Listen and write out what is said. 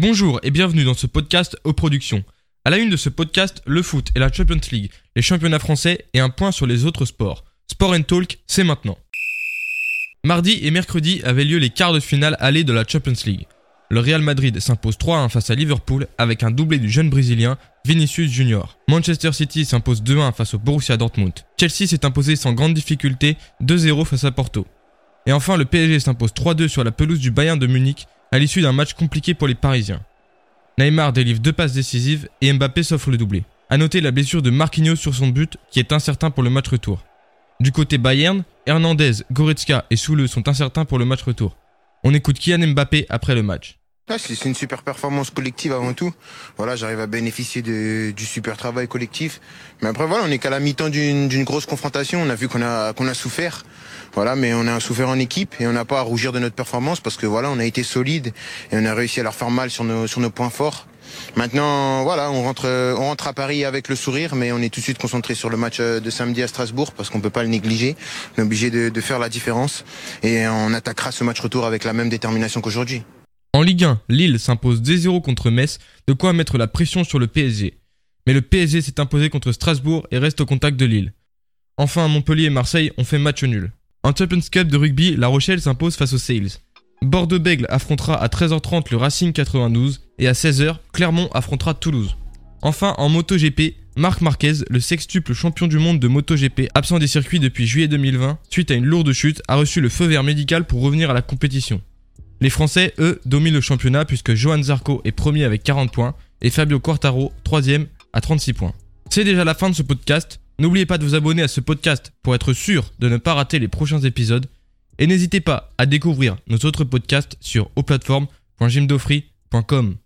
Bonjour et bienvenue dans ce podcast aux productions. À la une de ce podcast, le foot et la Champions League, les championnats français et un point sur les autres sports. Sport and Talk, c'est maintenant. Mardi et mercredi avaient lieu les quarts de finale aller de la Champions League. Le Real Madrid s'impose 3-1 face à Liverpool avec un doublé du jeune brésilien Vinicius Junior. Manchester City s'impose 2-1 face au Borussia Dortmund. Chelsea s'est imposé sans grande difficulté 2-0 face à Porto. Et enfin, le PSG s'impose 3-2 sur la pelouse du Bayern de Munich à l'issue d'un match compliqué pour les Parisiens. Neymar délivre deux passes décisives et Mbappé s'offre le doublé. A noter la blessure de Marquinhos sur son but qui est incertain pour le match retour. Du côté Bayern, Hernandez, Goretzka et Soule sont incertains pour le match retour. On écoute Kylian Mbappé après le match. Ah, c'est une super performance collective avant tout. Voilà, j'arrive à bénéficier du super travail collectif. Mais après voilà, on est qu'à la mi-temps d'une grosse confrontation. On a vu qu'on a souffert. Voilà, mais on a souffert en équipe et on n'a pas à rougir de notre performance parce que voilà, on a été solide et on a réussi à leur faire mal sur nos points forts. Maintenant, voilà, on rentre, à Paris avec le sourire, mais on est tout de suite concentré sur le match de samedi à Strasbourg parce qu'on peut pas le négliger. On est obligé de, de faire la différence et on attaquera ce match retour avec la même détermination qu'aujourd'hui. En Ligue 1, Lille s'impose 2-0 contre Metz, de quoi mettre la pression sur le PSG. Mais le PSG s'est imposé contre Strasbourg et reste au contact de Lille. Enfin, Montpellier et Marseille ont fait match nul. En Champions Cup de rugby, La Rochelle s'impose face aux Sales. Bordeaux-Bègle affrontera à 13h30 le Racing 92 et à 16h, Clermont affrontera Toulouse. Enfin, en MotoGP, Marc Marquez, le sextuple champion du monde de MotoGP, absent des circuits depuis juillet 2020, suite à une lourde chute, a reçu le feu vert médical pour revenir à la compétition. Les Français, eux, dominent le championnat puisque Johan Zarco est premier avec 40 points et Fabio Quartaro, troisième, à 36 points. C'est déjà la fin de ce podcast. N'oubliez pas de vous abonner à ce podcast pour être sûr de ne pas rater les prochains épisodes. Et n'hésitez pas à découvrir nos autres podcasts sur oplatform.jimdofree.com.